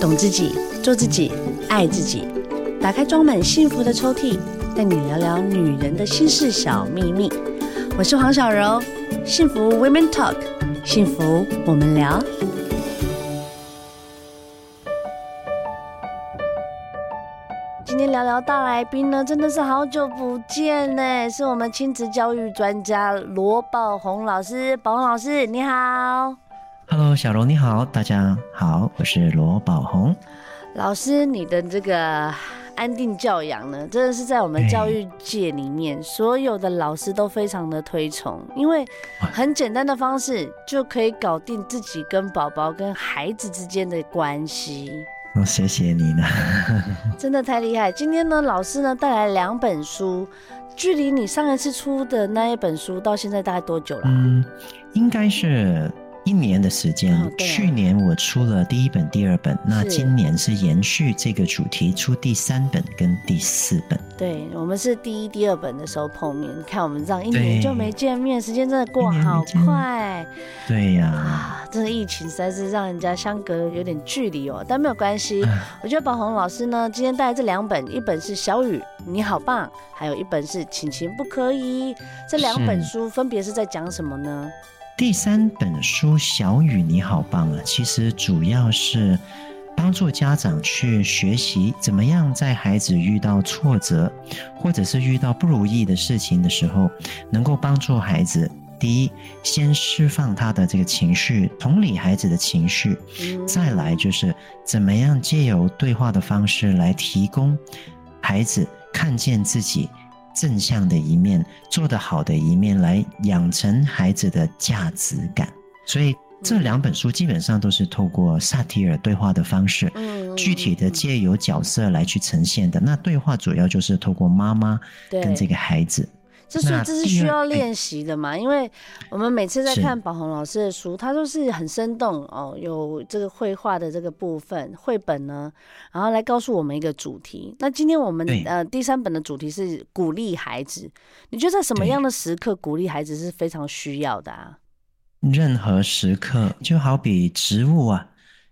懂自己，做自己，爱自己。打开装满幸福的抽屉，带你聊聊女人的心事小秘密。我是黄小柔，幸福 Women Talk，幸福我们聊。今天聊聊大来宾呢，真的是好久不见呢，是我们亲子教育专家罗宝红老师。宝红老师，你好。Hello，小龙你好，大家好，我是罗宝红老师。你的这个安定教养呢，真的是在我们教育界里面，所有的老师都非常的推崇，因为很简单的方式就可以搞定自己跟宝宝跟孩子之间的关系。哦，谢谢你呢，真的太厉害。今天呢，老师呢带来两本书，距离你上一次出的那一本书到现在大概多久了？嗯，应该是。一年的时间，哦啊，去年我出了第一本、第二本，那今年是延续这个主题出第三本跟第四本。对，我们是第一、第二本的时候碰面，看我们这样一年就没见面，时间真的过好快。对呀，啊，真的疫情实在是让人家相隔有点距离哦，但没有关系。我觉得宝红老师呢，今天带来这两本，一本是小雨你好棒，还有一本是晴晴不可以。这两本书分别是在讲什么呢？第三本书《小雨你好棒》啊，其实主要是帮助家长去学习怎么样在孩子遇到挫折或者是遇到不如意的事情的时候，能够帮助孩子第一先释放他的这个情绪，同理孩子的情绪，再来就是怎么样借由对话的方式来提供孩子看见自己。正向的一面，做得好的一面，来养成孩子的价值感。所以这两本书基本上都是透过萨提尔对话的方式，具体的借由角色来去呈现的。那对话主要就是透过妈妈跟这个孩子。这是这是需要练习的嘛？因为我们每次在看宝红老师的书，他都是很生动哦，有这个绘画的这个部分，绘本呢，然后来告诉我们一个主题。那今天我们呃第三本的主题是鼓励孩子，你觉得在什么样的时刻鼓励孩子是非常需要的啊？任何时刻，就好比植物啊。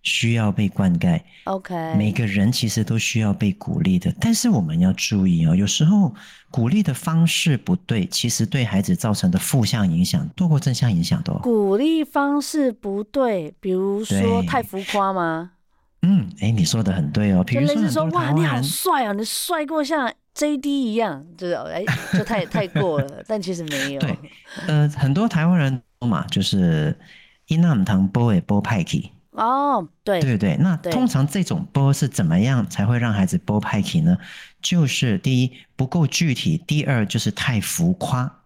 需要被灌溉，OK。每个人其实都需要被鼓励的，但是我们要注意哦，有时候鼓励的方式不对，其实对孩子造成的负向影响多过正向影响多。鼓励方式不对，比如说太浮夸吗？嗯，哎，你说的很对哦。比如说，说，哇，你好帅哦，你帅过像 JD 一样，就是哎，就太 太过了，但其实没有。对，呃，很多台湾人说嘛，就是伊那姆堂波诶波派克。哦、oh，对对对，那通常这种波是怎么样才会让孩子波派起呢？就是第一不够具体，第二就是太浮夸。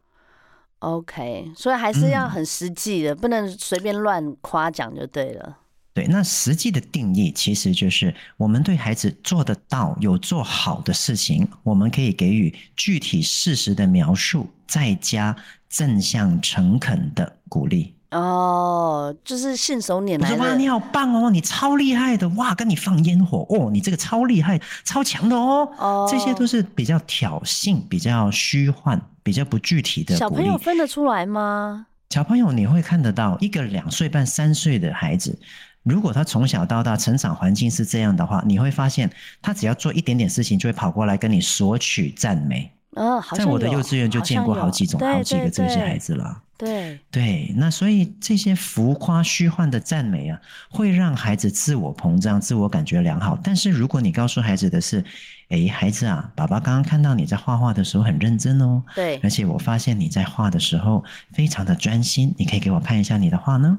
OK，所以还是要很实际的，嗯、不能随便乱夸奖就对了。对，那实际的定义其实就是我们对孩子做得到、有做好的事情，我们可以给予具体事实的描述，再加正向诚恳的鼓励。哦，就是信手拈来哇，你好棒哦，你超厉害的哇，跟你放烟火哦，你这个超厉害、超强的哦。哦，这些都是比较挑衅、比较虚幻、比较不具体的。小朋友分得出来吗？小朋友你会看得到，一个两岁半、三岁的孩子，如果他从小到大成长环境是这样的话，你会发现他只要做一点点事情，就会跑过来跟你索取赞美。哦，好像有，在我的幼稚园就见过好几种、好几个这些孩子了。对对，那所以这些浮夸虚幻的赞美啊，会让孩子自我膨胀、自我感觉良好。但是如果你告诉孩子的是，哎，孩子啊，爸爸刚刚看到你在画画的时候很认真哦，对，而且我发现你在画的时候非常的专心，你可以给我看一下你的画呢？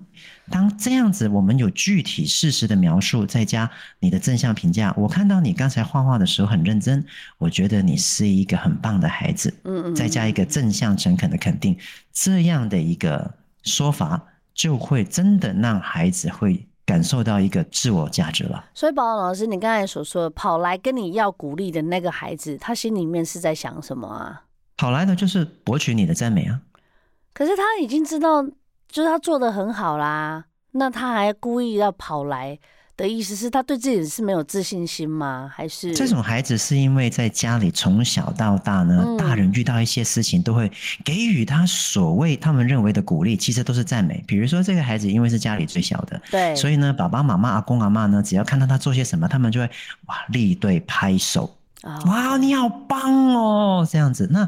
当这样子，我们有具体事实的描述，再加你的正向评价，我看到你刚才画画的时候很认真，我觉得你是一个很棒的孩子。嗯嗯，再加一个正向诚恳的肯定，这样的一个说法，就会真的让孩子会感受到一个自我价值吧。所以，宝宝老师，你刚才所说的跑来跟你要鼓励的那个孩子，他心里面是在想什么啊？跑来的就是博取你的赞美啊。可是他已经知道。就是他做得很好啦，那他还故意要跑来，的意思是他对自己是没有自信心吗？还是这种孩子是因为在家里从小到大呢，嗯、大人遇到一些事情都会给予他所谓他们认为的鼓励，其实都是赞美。比如说这个孩子因为是家里最小的，对，所以呢，爸爸妈妈、阿公阿嬷呢，只要看到他做些什么，他们就会哇立队拍手，哦、哇你好棒哦，这样子。那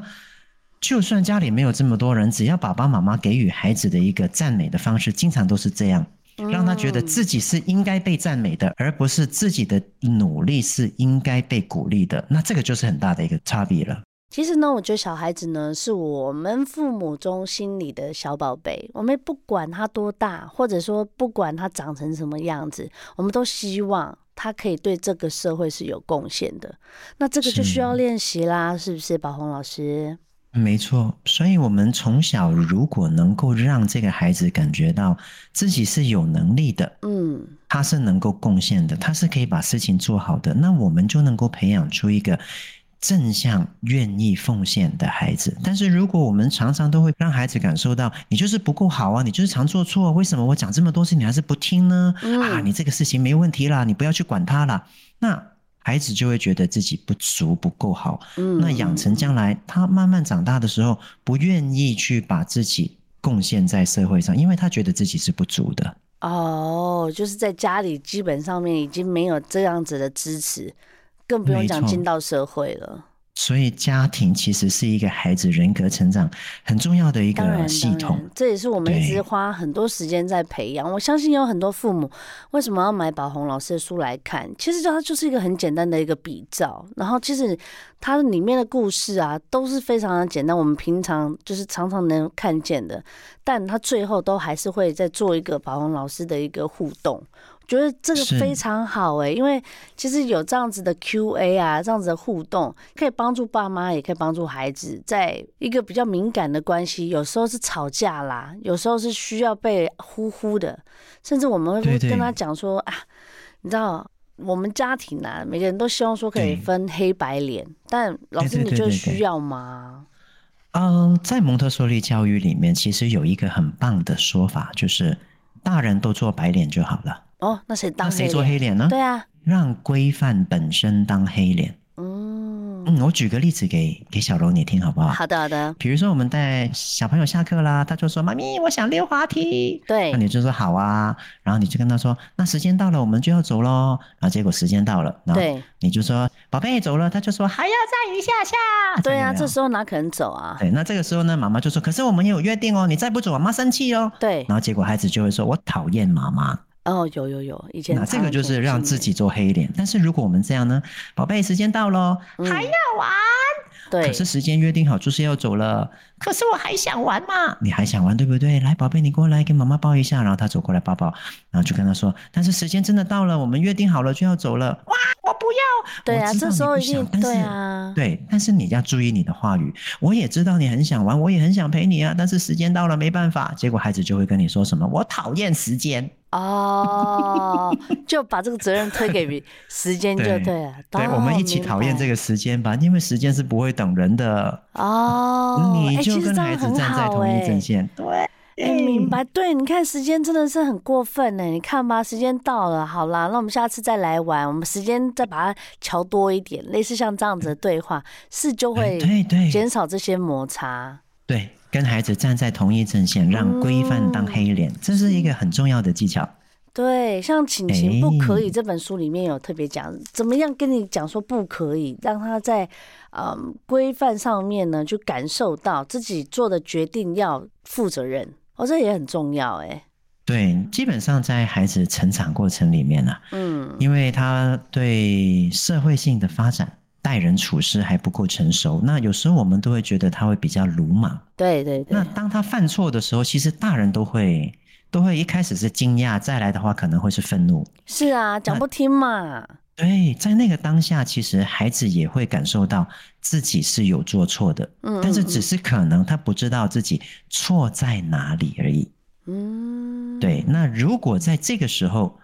就算家里没有这么多人，只要爸爸妈妈给予孩子的一个赞美的方式，经常都是这样。让他觉得自己是应该被赞美的，而不是自己的努力是应该被鼓励的。那这个就是很大的一个差别了。其实呢，我觉得小孩子呢，是我们父母中心里的小宝贝。我们不管他多大，或者说不管他长成什么样子，我们都希望他可以对这个社会是有贡献的。那这个就需要练习啦，是，是不是，宝红老师？没错，所以我们从小如果能够让这个孩子感觉到自己是有能力的，嗯，他是能够贡献的，他是可以把事情做好的，那我们就能够培养出一个正向、愿意奉献的孩子。但是如果我们常常都会让孩子感受到你就是不够好啊，你就是常做错，为什么我讲这么多次你还是不听呢？嗯、啊，你这个事情没问题啦，你不要去管他啦。那。孩子就会觉得自己不足、不够好，嗯，那养成将来他慢慢长大的时候，不愿意去把自己贡献在社会上，因为他觉得自己是不足的。哦，就是在家里基本上面已经没有这样子的支持，更不用讲进到社会了。所以家庭其实是一个孩子人格成长很重要的一个系统，这也是我们一直花很多时间在培养。我相信有很多父母为什么要买宝红老师的书来看？其实它就是一个很简单的一个比照，然后其实它里面的故事啊都是非常的简单，我们平常就是常常能看见的，但它最后都还是会再做一个宝红老师的一个互动。觉得这个非常好哎，因为其实有这样子的 Q&A 啊，这样子的互动，可以帮助爸妈，也可以帮助孩子，在一个比较敏感的关系，有时候是吵架啦，有时候是需要被呼呼的，甚至我们会跟他讲说啊，你知道，我们家庭啊，每个人都希望说可以分黑白脸，但老师你觉得需要吗？嗯，在蒙特梭利教育里面，其实有一个很棒的说法，就是大人都做白脸就好了。哦，那谁当？那谁做黑脸呢？对啊，让规范本身当黑脸。嗯嗯，我举个例子给给小柔你听好不好？好的好的。比如说我们带小朋友下课啦，他就说：“妈咪，我想溜滑梯。”对，那你就说好啊，然后你就跟他说：“那时间到了，我们就要走喽。”然后结果时间到了，对，你就说：“宝贝走了。”他就说：“还要再一下下。”对啊，这时候哪可能走啊？对，那这个时候呢，妈妈就说：“可是我们也有约定哦，你再不走，妈妈生气哦。”对，然后结果孩子就会说：“我讨厌妈妈。”哦，有有有，以前那这个就是让自己做黑脸。但是如果我们这样呢，宝贝，时间到了，嗯、还要玩。对，可是时间约定好就是要走了，可是我还想玩嘛，你还想玩对不对？来，宝贝，你过来给妈妈抱一下，然后他走过来抱抱，然后就跟他说，但是时间真的到了，我们约定好了就要走了。哇，我不要。对啊，这时候一定对啊，对，但是你要注意你的话语。我也知道你很想玩，我也很想陪你啊，但是时间到了没办法。结果孩子就会跟你说什么？我讨厌时间。哦，就把这个责任推给时间就对了。对，对，我们一起讨厌这个时间吧，因为时间是不会等人的。哦，你就跟孩子站在同一阵线。对，哎，明白。对，你看时间真的是很过分呢。你看吧，时间到了，好啦，那我们下次再来玩，我们时间再把它调多一点，类似像这样子的对话，是就会对对减少这些摩擦。对。跟孩子站在同一阵线，让规范当黑脸，嗯、这是一个很重要的技巧。对，像《请情不可以》这本书里面有特别讲，怎么样跟你讲说不可以，让他在嗯规范上面呢，就感受到自己做的决定要负责任。哦，这也很重要哎。对，基本上在孩子成长过程里面呢、啊，嗯，因为他对社会性的发展。待人处事还不够成熟，那有时候我们都会觉得他会比较鲁莽。对对对。那当他犯错的时候，其实大人都会都会一开始是惊讶，再来的话可能会是愤怒。是啊，讲不听嘛。对，在那个当下，其实孩子也会感受到自己是有做错的，嗯，但是只是可能他不知道自己错在哪里而已。嗯，对。那如果在这个时候，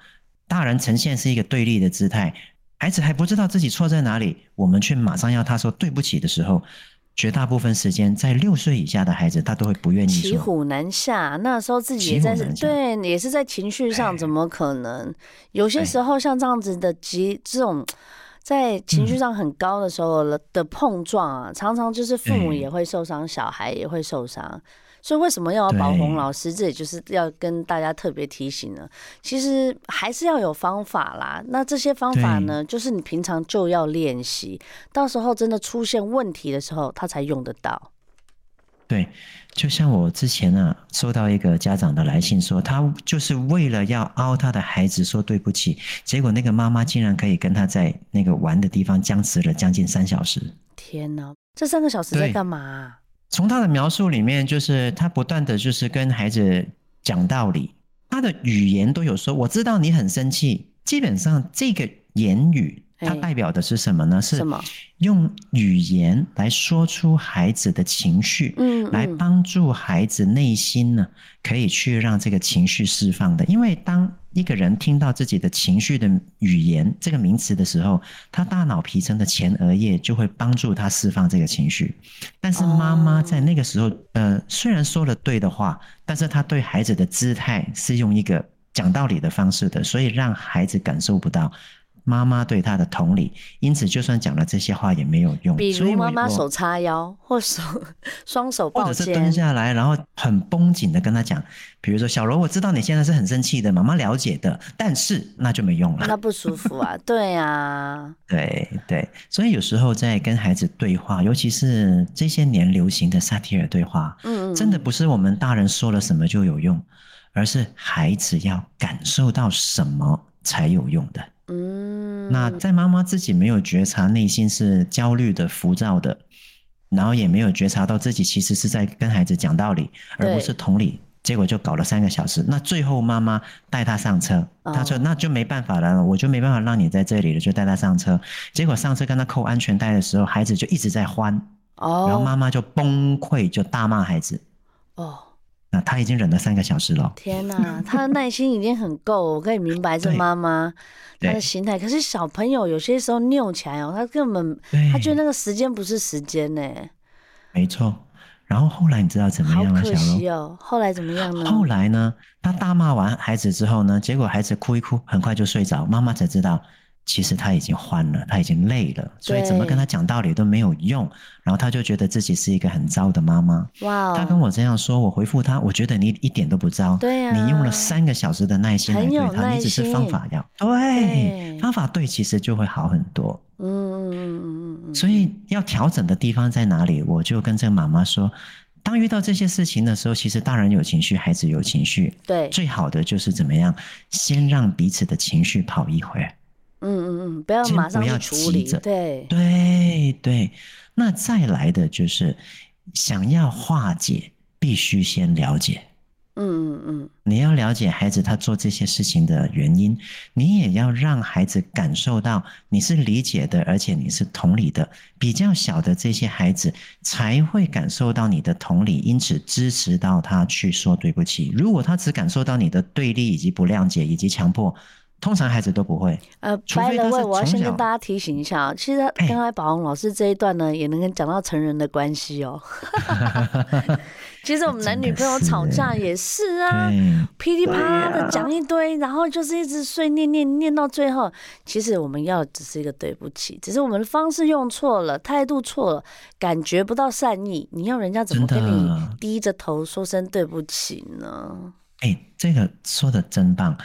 大人呈现是一个对立的姿态。孩子还不知道自己错在哪里，我们却马上要他说对不起的时候，绝大部分时间，在六岁以下的孩子，他都会不愿意。骑虎难下，那时候自己也在对，也是在情绪上，怎么可能？有些时候像这样子的急这种。在情绪上很高的时候的碰撞啊，常常就是父母也会受伤，小孩也会受伤。所以为什么要宝红老师？这也就是要跟大家特别提醒呢。其实还是要有方法啦。那这些方法呢，就是你平常就要练习，到时候真的出现问题的时候，他才用得到。对，就像我之前啊，收到一个家长的来信说，他就是为了要凹他的孩子说对不起，结果那个妈妈竟然可以跟他在那个玩的地方僵持了将近三小时。天哪，这三个小时在干嘛？从他的描述里面，就是他不断的就是跟孩子讲道理，他的语言都有说，我知道你很生气，基本上这个言语。它代表的是什么呢？是用语言来说出孩子的情绪，嗯，来帮助孩子内心呢，可以去让这个情绪释放的。因为当一个人听到自己的情绪的语言这个名词的时候，他大脑皮层的前额叶就会帮助他释放这个情绪。但是妈妈在那个时候，呃，虽然说了对的话，但是他对孩子的姿态是用一个讲道理的方式的，所以让孩子感受不到。妈妈对他的同理，因此就算讲了这些话也没有用。比如妈妈手叉腰，或手双手抱肩，或者是蹲下来，然后很绷紧的跟他讲，比如说小罗，我知道你现在是很生气的，妈妈了解的，但是那就没用了，那不舒服啊，对啊，对对，所以有时候在跟孩子对话，尤其是这些年流行的萨提尔对话，嗯，真的不是我们大人说了什么就有用，而是孩子要感受到什么才有用的。嗯，那在妈妈自己没有觉察内心是焦虑的、浮躁的，然后也没有觉察到自己其实是在跟孩子讲道理，而不是同理，结果就搞了三个小时。那最后妈妈带他上车，他说那就没办法了，我就没办法让你在这里了，就带他上车。结果上车跟他扣安全带的时候，孩子就一直在欢，哦，然后妈妈就崩溃，就大骂孩子，哦。那他已经忍了三个小时了。天哪，他的耐心已经很够，我可以明白这妈妈他的心态。可是小朋友有些时候拗起来哦，他根本他觉得那个时间不是时间呢。没错。然后后来你知道怎么样吗？好可惜哦。后来怎么样呢？后来呢？他大骂完孩子之后呢，结果孩子哭一哭，很快就睡着，妈妈才知道。其实他已经欢了，他已经累了，所以怎么跟他讲道理都没有用。然后他就觉得自己是一个很糟的妈妈。哇！他跟我这样说，我回复他，我觉得你一点都不糟。对呀。你用了三个小时的耐心来对他，你只是方法要对，方法对，其实就会好很多。嗯嗯嗯嗯。所以要调整的地方在哪里？我就跟这个妈妈说，当遇到这些事情的时候，其实大人有情绪，孩子有情绪。对。最好的就是怎么样，先让彼此的情绪跑一会儿。嗯嗯嗯，不要马上去处理，对对对。那再来的就是想要化解，必须先了解。嗯嗯嗯，你要了解孩子他做这些事情的原因，你也要让孩子感受到你是理解的，而且你是同理的。比较小的这些孩子才会感受到你的同理，因此支持到他去说对不起。如果他只感受到你的对立以及不谅解以及强迫。通常孩子都不会。呃，白了问，我要先跟大家提醒一下，其实刚才宝红老师这一段呢，也能跟讲到成人的关系哦。其实我们男女朋友吵架也是啊，噼里啪啦的讲一堆，然后就是一直碎念念念到最后，其实我们要只是一个对不起，只是我们的方式用错了，态度错了，感觉不到善意，你要人家怎么跟你低着头说声对不起呢？哎，这个说的真棒。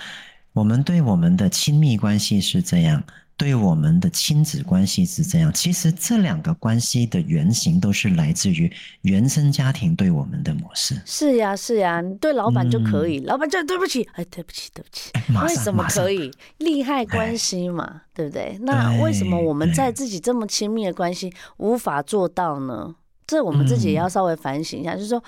我们对我们的亲密关系是这样，对我们的亲子关系是这样。其实这两个关系的原型都是来自于原生家庭对我们的模式。是呀，是呀，你对老板就可以，嗯、老板就对不起，哎，对不起，对不起。为什么可以？利害关系嘛，对不对？那为什么我们在自己这么亲密的关系无法做到呢？这我们自己也要稍微反省一下，嗯、就是说。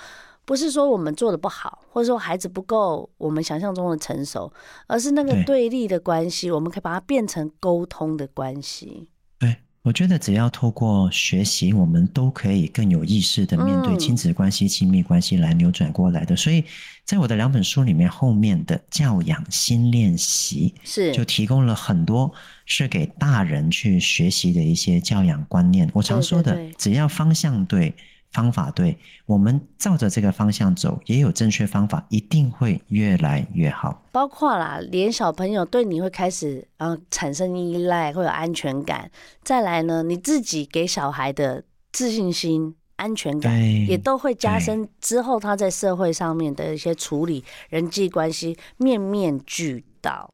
不是说我们做的不好，或者说孩子不够我们想象中的成熟，而是那个对立的关系，我们可以把它变成沟通的关系。对，我觉得只要透过学习，我们都可以更有意识的面对亲子关系、亲密关系来扭转过来的。所以在我的两本书里面，后面的教养新练习是就提供了很多是给大人去学习的一些教养观念。我常说的，只要方向对。方法对，我们照着这个方向走，也有正确方法，一定会越来越好。包括啦，连小朋友对你会开始呃产生依赖，会有安全感。再来呢，你自己给小孩的自信心、安全感，也都会加深之后他在社会上面的一些处理人际关系，面面俱到。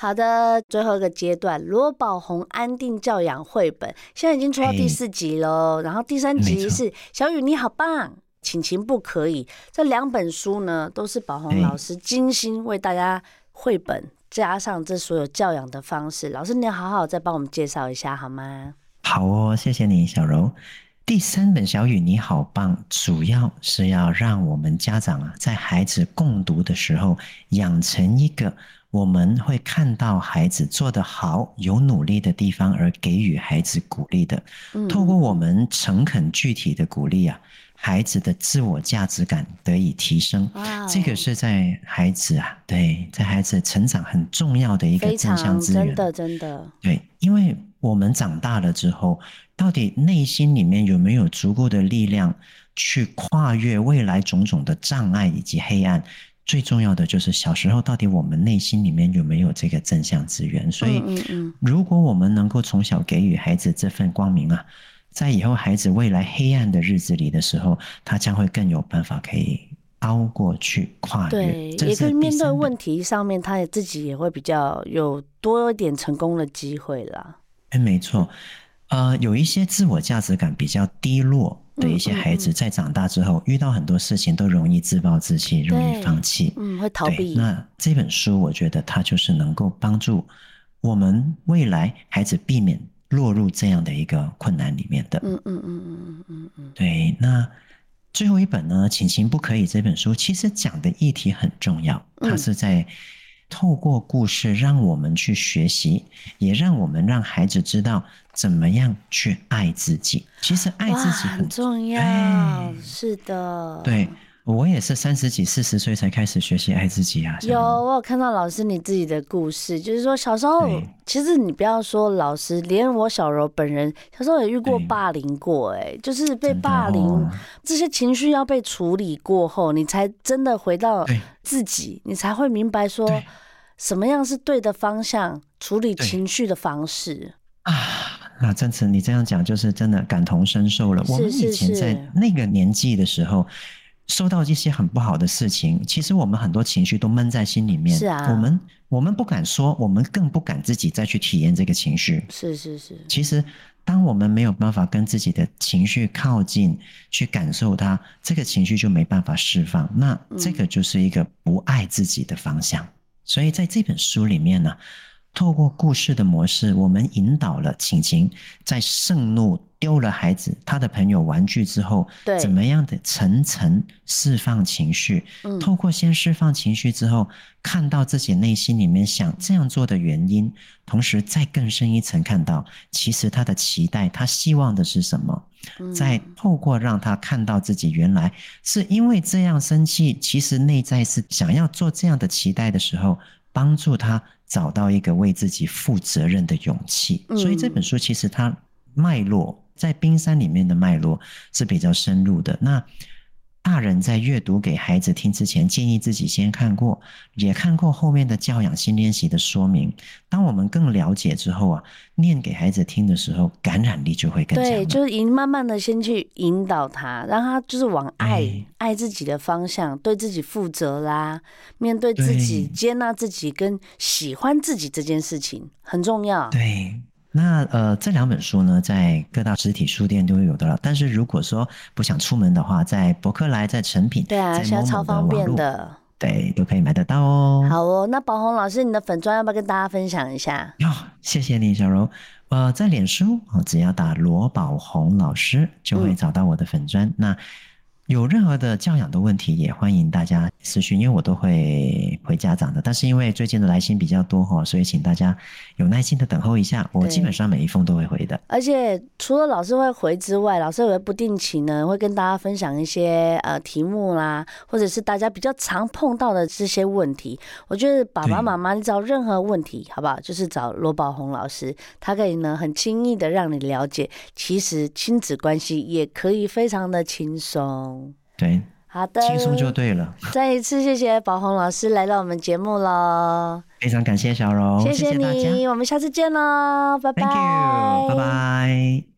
好的，最后一个阶段，罗宝红安定教养绘本现在已经出到第四集喽。然后第三集是小雨你好棒，亲情不可以。这两本书呢，都是宝红老师精心为大家绘本，加上这所有教养的方式。老师，你要好好再帮我们介绍一下好吗？好哦，谢谢你，小柔。第三本小雨你好棒，主要是要让我们家长啊，在孩子共读的时候，养成一个。我们会看到孩子做得好、有努力的地方，而给予孩子鼓励的。透过我们诚恳具体的鼓励啊，孩子的自我价值感得以提升。这个是在孩子啊，对，在孩子成长很重要的一个正向资源。真的，真的。对，因为我们长大了之后，到底内心里面有没有足够的力量去跨越未来种种的障碍以及黑暗？最重要的就是小时候到底我们内心里面有没有这个正向资源？所以，如果我们能够从小给予孩子这份光明啊，在以后孩子未来黑暗的日子里的时候，他将会更有办法可以熬过去、跨越。对，也可以面对问题上面，他也自己也会比较有多一点成功的机会啦。哎，没错，呃，有一些自我价值感比较低落。的一些孩子在长大之后，遇到很多事情都容易自暴自弃，容易放弃，嗯，会逃避。那这本书，我觉得它就是能够帮助我们未来孩子避免落入这样的一个困难里面的。嗯嗯嗯嗯嗯嗯嗯。对，那最后一本呢，《亲情不可以》这本书其实讲的议题很重要，它是在。透过故事，让我们去学习，也让我们让孩子知道怎么样去爱自己。其实爱自己很重要，是的。对，我也是三十几、四十岁才开始学习爱自己啊。有，我有看到老师你自己的故事，就是说小时候，其实你不要说老师，连我小柔本人小时候也遇过霸凌过，哎，就是被霸凌，哦，这些情绪要被处理过后，你才真的回到自己，你才会明白说。什么样是对的方向处理情绪的方式啊？那真慈，你这样讲就是真的感同身受了。我们以前在那个年纪的时候，收到一些很不好的事情，其实我们很多情绪都闷在心里面。是啊，我们我们不敢说，我们更不敢自己再去体验这个情绪。是是是。其实，当我们没有办法跟自己的情绪靠近，去感受它，这个情绪就没办法释放。那这个就是一个不爱自己的方向。所以在这本书里面呢，透过故事的模式，我们引导了晴晴在盛怒丢了孩子、他的朋友玩具之后，对，怎么样的层层释放情绪。透过先释放情绪之后，看到自己内心里面想这样做的原因，同时再更深一层看到，其实他的期待，他希望的是什么。再透过让他看到自己原来是因为这样生气，其实内在是想要做这样的期待的时候，帮助他找到一个为自己负责任的勇气。所以这本书其实它脉络在冰山里面的脉络是比较深入的。那。大人在阅读给孩子听之前，建议自己先看过，也看过后面的教养新练习的说明。当我们更了解之后啊，念给孩子听的时候，感染力就会更强。对，就是引慢慢的先去引导他，让他就是往爱、哎、爱自己的方向，对自己负责啦，面对自己，接纳自己跟喜欢自己这件事情很重要。对。那呃，这两本书呢，在各大实体书店都有的了。但是如果说不想出门的话，在博客来、在成品，对啊，在某某现在超方便的，对，都可以买得到哦。好哦，那宝红老师，你的粉砖要不要跟大家分享一下？哟，谢谢你，小柔。呃，在脸书，只要打罗宝红老师，就会找到我的粉砖。嗯、那有任何的教养的问题，也欢迎大家私讯，因为我都会回家长的。但是因为最近的来信比较多哈，所以请大家有耐心的等候一下，我基本上每一封都会回的。而且除了老师会回之外，老师也会不定期呢，会跟大家分享一些呃题目啦，或者是大家比较常碰到的这些问题。我觉得爸爸妈妈你找任何问题，好不好？就是找罗宝红老师，他可以呢很轻易的让你了解，其实亲子关系也可以非常的轻松。对，好的，轻松就对了。再一次谢谢宝红老师来到我们节目喽，非常感谢小荣，谢谢你，我们下次见喽，拜拜，拜拜。